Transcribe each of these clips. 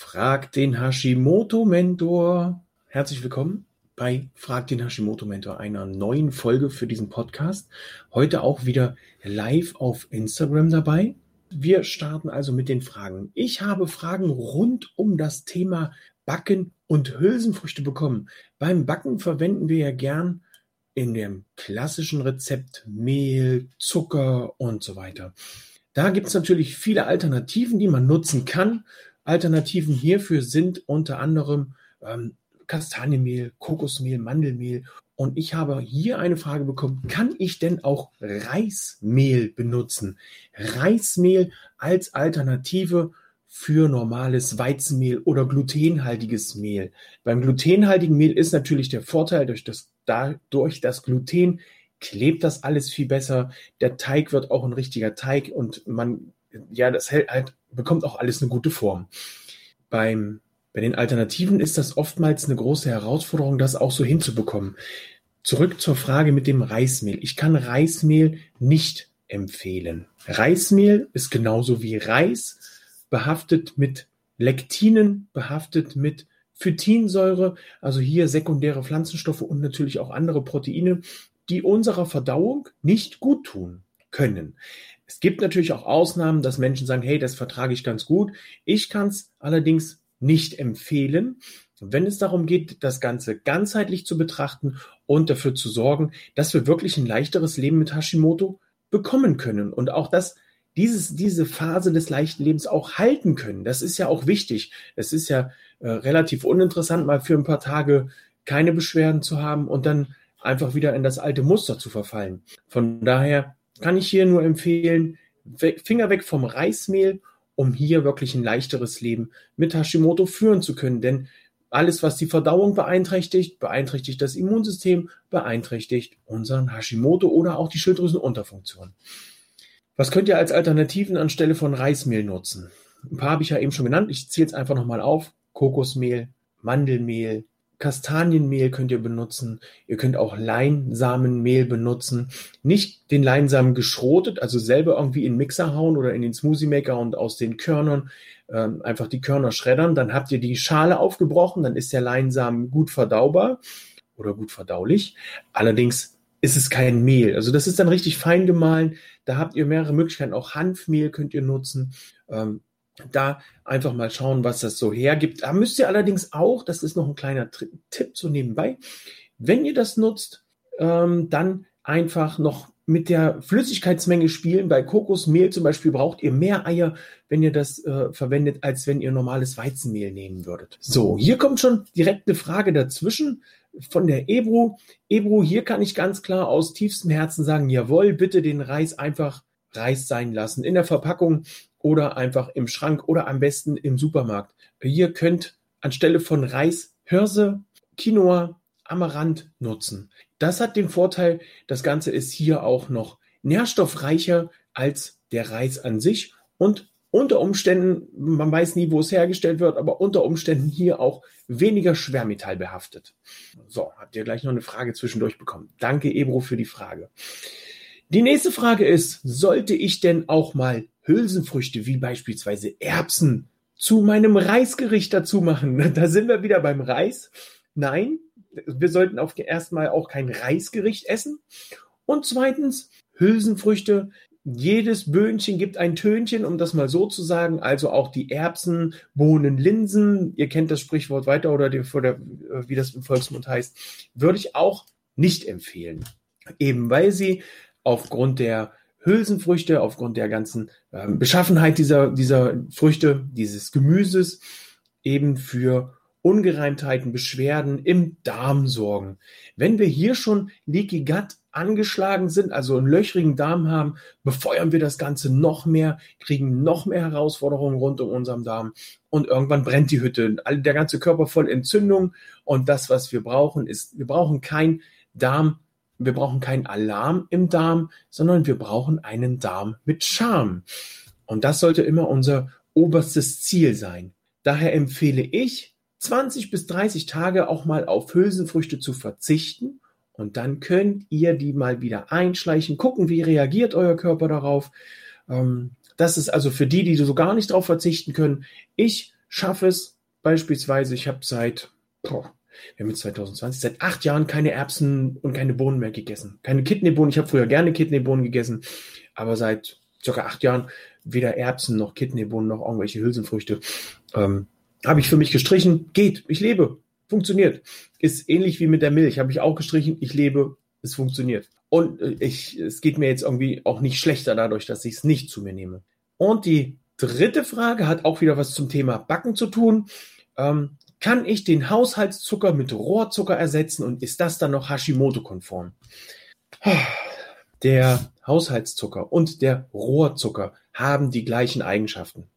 Frag den Hashimoto-Mentor. Herzlich willkommen bei Frag den Hashimoto-Mentor, einer neuen Folge für diesen Podcast. Heute auch wieder live auf Instagram dabei. Wir starten also mit den Fragen. Ich habe Fragen rund um das Thema Backen und Hülsenfrüchte bekommen. Beim Backen verwenden wir ja gern in dem klassischen Rezept Mehl, Zucker und so weiter. Da gibt es natürlich viele Alternativen, die man nutzen kann. Alternativen hierfür sind unter anderem ähm, Kastanienmehl, Kokosmehl, Mandelmehl. Und ich habe hier eine Frage bekommen, kann ich denn auch Reismehl benutzen? Reismehl als Alternative für normales Weizenmehl oder glutenhaltiges Mehl. Beim glutenhaltigen Mehl ist natürlich der Vorteil durch das, dadurch das Gluten klebt das alles viel besser. Der Teig wird auch ein richtiger Teig und man, ja, das hält halt, bekommt auch alles eine gute Form. Beim, bei den Alternativen ist das oftmals eine große Herausforderung, das auch so hinzubekommen. Zurück zur Frage mit dem Reismehl. Ich kann Reismehl nicht empfehlen. Reismehl ist genauso wie Reis behaftet mit Lektinen, behaftet mit Phytinsäure, also hier sekundäre Pflanzenstoffe und natürlich auch andere Proteine, die unserer Verdauung nicht gut tun können. Es gibt natürlich auch Ausnahmen, dass Menschen sagen, hey, das vertrage ich ganz gut. Ich kann es allerdings nicht empfehlen, wenn es darum geht, das Ganze ganzheitlich zu betrachten und dafür zu sorgen, dass wir wirklich ein leichteres Leben mit Hashimoto bekommen können und auch das dieses, diese Phase des leichten Lebens auch halten können. Das ist ja auch wichtig. Es ist ja äh, relativ uninteressant, mal für ein paar Tage keine Beschwerden zu haben und dann einfach wieder in das alte Muster zu verfallen. Von daher kann ich hier nur empfehlen, Finger weg vom Reismehl, um hier wirklich ein leichteres Leben mit Hashimoto führen zu können. Denn alles, was die Verdauung beeinträchtigt, beeinträchtigt das Immunsystem, beeinträchtigt unseren Hashimoto oder auch die Schilddrüsenunterfunktion. Was könnt ihr als Alternativen anstelle von Reismehl nutzen? Ein paar habe ich ja eben schon genannt. Ich zähle es einfach nochmal auf. Kokosmehl, Mandelmehl, Kastanienmehl könnt ihr benutzen. Ihr könnt auch Leinsamenmehl benutzen. Nicht den Leinsamen geschrotet, also selber irgendwie in den Mixer hauen oder in den Smoothie Maker und aus den Körnern ähm, einfach die Körner schreddern. Dann habt ihr die Schale aufgebrochen, dann ist der Leinsamen gut verdaubar oder gut verdaulich. Allerdings ist es kein Mehl. Also das ist dann richtig fein gemahlen. Da habt ihr mehrere Möglichkeiten. Auch Hanfmehl könnt ihr nutzen. Ähm, da einfach mal schauen, was das so hergibt. Da müsst ihr allerdings auch, das ist noch ein kleiner Tipp so nebenbei, wenn ihr das nutzt, ähm, dann einfach noch mit der Flüssigkeitsmenge spielen. Bei Kokosmehl zum Beispiel braucht ihr mehr Eier, wenn ihr das äh, verwendet, als wenn ihr normales Weizenmehl nehmen würdet. So, hier kommt schon direkt eine Frage dazwischen von der Ebro. Ebro, hier kann ich ganz klar aus tiefstem Herzen sagen, jawohl, bitte den Reis einfach Reis sein lassen. In der Verpackung oder einfach im Schrank oder am besten im Supermarkt. Ihr könnt anstelle von Reis Hirse, Quinoa, Amaranth nutzen. Das hat den Vorteil, das Ganze ist hier auch noch nährstoffreicher als der Reis an sich und unter Umständen, man weiß nie, wo es hergestellt wird, aber unter Umständen hier auch weniger Schwermetall behaftet. So, habt ihr gleich noch eine Frage zwischendurch bekommen. Danke, Ebro, für die Frage. Die nächste Frage ist, sollte ich denn auch mal Hülsenfrüchte wie beispielsweise Erbsen zu meinem Reisgericht dazu machen. Da sind wir wieder beim Reis. Nein, wir sollten auf erstmal auch kein Reisgericht essen. Und zweitens, Hülsenfrüchte. Jedes Böhnchen gibt ein Tönchen, um das mal so zu sagen. Also auch die Erbsen, Bohnen, Linsen. Ihr kennt das Sprichwort weiter oder, oder wie das im Volksmund heißt. Würde ich auch nicht empfehlen. Eben weil sie aufgrund der Hülsenfrüchte, aufgrund der ganzen äh, Beschaffenheit dieser, dieser Früchte, dieses Gemüses, eben für Ungereimtheiten, Beschwerden im Darm sorgen. Wenn wir hier schon Leaky Gut angeschlagen sind, also einen löchrigen Darm haben, befeuern wir das Ganze noch mehr, kriegen noch mehr Herausforderungen rund um unseren Darm und irgendwann brennt die Hütte. Der ganze Körper voll Entzündung und das, was wir brauchen, ist, wir brauchen kein Darm wir brauchen keinen Alarm im Darm, sondern wir brauchen einen Darm mit Charme. Und das sollte immer unser oberstes Ziel sein. Daher empfehle ich, 20 bis 30 Tage auch mal auf Hülsenfrüchte zu verzichten und dann könnt ihr die mal wieder einschleichen, gucken, wie reagiert euer Körper darauf. Ähm, das ist also für die, die so gar nicht darauf verzichten können. Ich schaffe es beispielsweise, ich habe seit, boah, wir haben jetzt 2020, seit acht Jahren keine Erbsen und keine Bohnen mehr gegessen. Keine Kidneybohnen. Ich habe früher gerne Kidneybohnen gegessen, aber seit circa acht Jahren weder Erbsen noch Kidneybohnen noch irgendwelche Hülsenfrüchte. Ähm, habe ich für mich gestrichen. Geht. Ich lebe. Funktioniert. Ist ähnlich wie mit der Milch. Habe ich auch gestrichen. Ich lebe. Es funktioniert. Und äh, ich, es geht mir jetzt irgendwie auch nicht schlechter dadurch, dass ich es nicht zu mir nehme. Und die dritte Frage hat auch wieder was zum Thema Backen zu tun. Ähm, kann ich den Haushaltszucker mit Rohrzucker ersetzen und ist das dann noch Hashimoto-konform? Der Haushaltszucker und der Rohrzucker haben die gleichen Eigenschaften.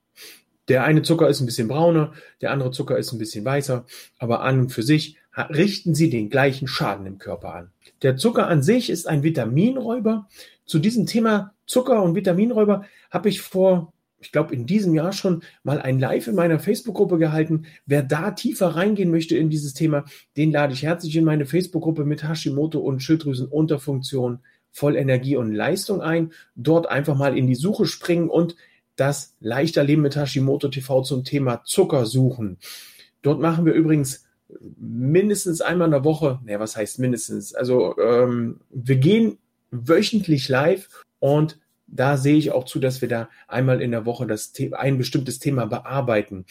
Der eine Zucker ist ein bisschen brauner, der andere Zucker ist ein bisschen weißer, aber an und für sich richten sie den gleichen Schaden im Körper an. Der Zucker an sich ist ein Vitaminräuber. Zu diesem Thema Zucker und Vitaminräuber habe ich vor ich glaube, in diesem Jahr schon mal ein Live in meiner Facebook-Gruppe gehalten. Wer da tiefer reingehen möchte in dieses Thema, den lade ich herzlich in meine Facebook-Gruppe mit Hashimoto und Schilddrüsenunterfunktion voll Energie und Leistung ein. Dort einfach mal in die Suche springen und das leichter Leben mit Hashimoto TV zum Thema Zucker suchen. Dort machen wir übrigens mindestens einmal in der Woche, naja, was heißt mindestens? Also ähm, wir gehen wöchentlich live und da sehe ich auch zu, dass wir da einmal in der Woche das ein bestimmtes Thema bearbeiten.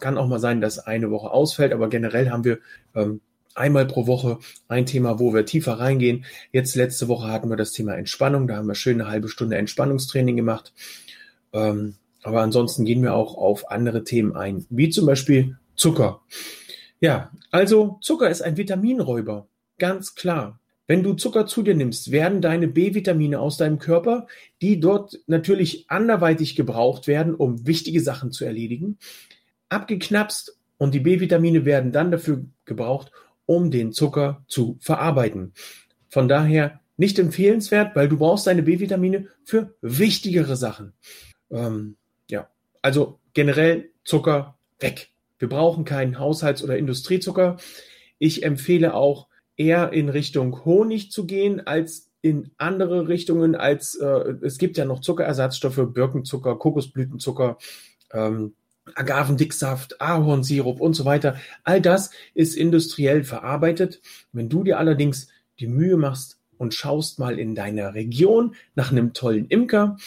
Kann auch mal sein, dass eine Woche ausfällt, aber generell haben wir ähm, einmal pro Woche ein Thema, wo wir tiefer reingehen. Jetzt letzte Woche hatten wir das Thema Entspannung. Da haben wir schön eine halbe Stunde Entspannungstraining gemacht. Ähm, aber ansonsten gehen wir auch auf andere Themen ein, wie zum Beispiel Zucker. Ja, also Zucker ist ein Vitaminräuber. Ganz klar. Wenn du Zucker zu dir nimmst, werden deine B-Vitamine aus deinem Körper, die dort natürlich anderweitig gebraucht werden, um wichtige Sachen zu erledigen, abgeknapst und die B-Vitamine werden dann dafür gebraucht, um den Zucker zu verarbeiten. Von daher nicht empfehlenswert, weil du brauchst deine B-Vitamine für wichtigere Sachen. Ähm, ja, also generell Zucker weg. Wir brauchen keinen Haushalts- oder Industriezucker. Ich empfehle auch eher in Richtung Honig zu gehen als in andere Richtungen als äh, es gibt ja noch Zuckerersatzstoffe, Birkenzucker, Kokosblütenzucker, ähm, Agavendicksaft, Ahornsirup und so weiter. All das ist industriell verarbeitet. Wenn du dir allerdings die Mühe machst und schaust mal in deiner Region nach einem tollen Imker,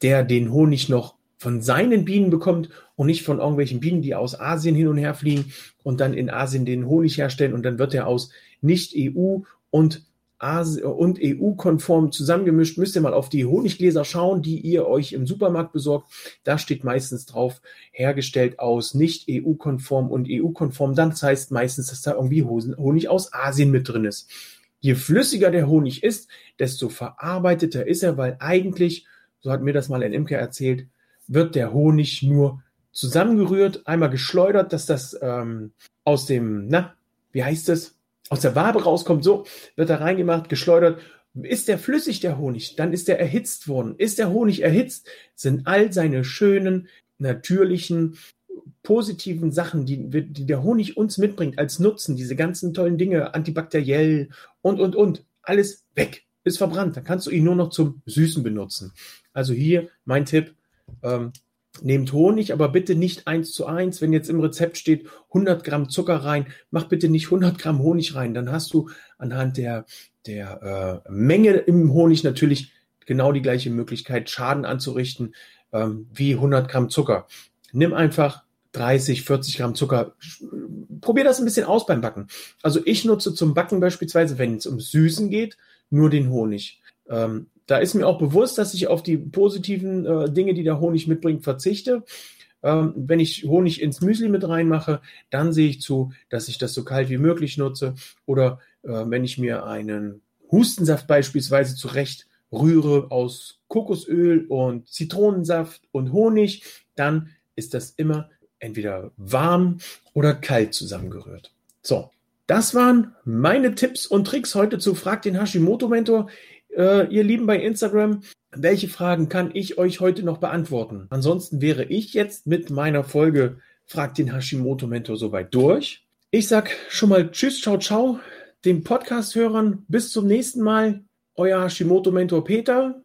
der den Honig noch von seinen Bienen bekommt und nicht von irgendwelchen Bienen, die aus Asien hin und her fliegen und dann in Asien den Honig herstellen und dann wird er aus nicht-EU und und EU-konform zusammengemischt, müsst ihr mal auf die Honiggläser schauen, die ihr euch im Supermarkt besorgt. Da steht meistens drauf, hergestellt aus nicht EU-konform und EU-konform. Dann heißt meistens, dass da irgendwie Honig aus Asien mit drin ist. Je flüssiger der Honig ist, desto verarbeiteter ist er, weil eigentlich, so hat mir das mal ein Imker erzählt, wird der Honig nur zusammengerührt, einmal geschleudert, dass das ähm, aus dem, na, wie heißt es, aus der Wabe rauskommt, so wird da reingemacht, geschleudert. Ist der flüssig, der Honig, dann ist der erhitzt worden. Ist der Honig erhitzt, sind all seine schönen, natürlichen, positiven Sachen, die, die der Honig uns mitbringt als Nutzen, diese ganzen tollen Dinge, antibakteriell und, und, und, alles weg, ist verbrannt. Dann kannst du ihn nur noch zum Süßen benutzen. Also hier mein Tipp, ähm, nehmt Honig, aber bitte nicht eins zu eins. Wenn jetzt im Rezept steht 100 Gramm Zucker rein, mach bitte nicht 100 Gramm Honig rein. Dann hast du anhand der, der äh, Menge im Honig natürlich genau die gleiche Möglichkeit, Schaden anzurichten ähm, wie 100 Gramm Zucker. Nimm einfach 30, 40 Gramm Zucker. Probier das ein bisschen aus beim Backen. Also ich nutze zum Backen beispielsweise, wenn es um Süßen geht, nur den Honig. Ähm, da ist mir auch bewusst, dass ich auf die positiven äh, Dinge, die der Honig mitbringt, verzichte. Ähm, wenn ich Honig ins Müsli mit reinmache, dann sehe ich zu, dass ich das so kalt wie möglich nutze. Oder äh, wenn ich mir einen Hustensaft beispielsweise zurecht rühre aus Kokosöl und Zitronensaft und Honig, dann ist das immer entweder warm oder kalt zusammengerührt. So, das waren meine Tipps und Tricks heute zu Frag den Hashimoto Mentor äh, ihr Lieben bei Instagram, welche Fragen kann ich euch heute noch beantworten? Ansonsten wäre ich jetzt mit meiner Folge Frag den Hashimoto Mentor soweit durch. Ich sag schon mal Tschüss, ciao, ciao, den Podcast-Hörern. Bis zum nächsten Mal. Euer Hashimoto Mentor Peter.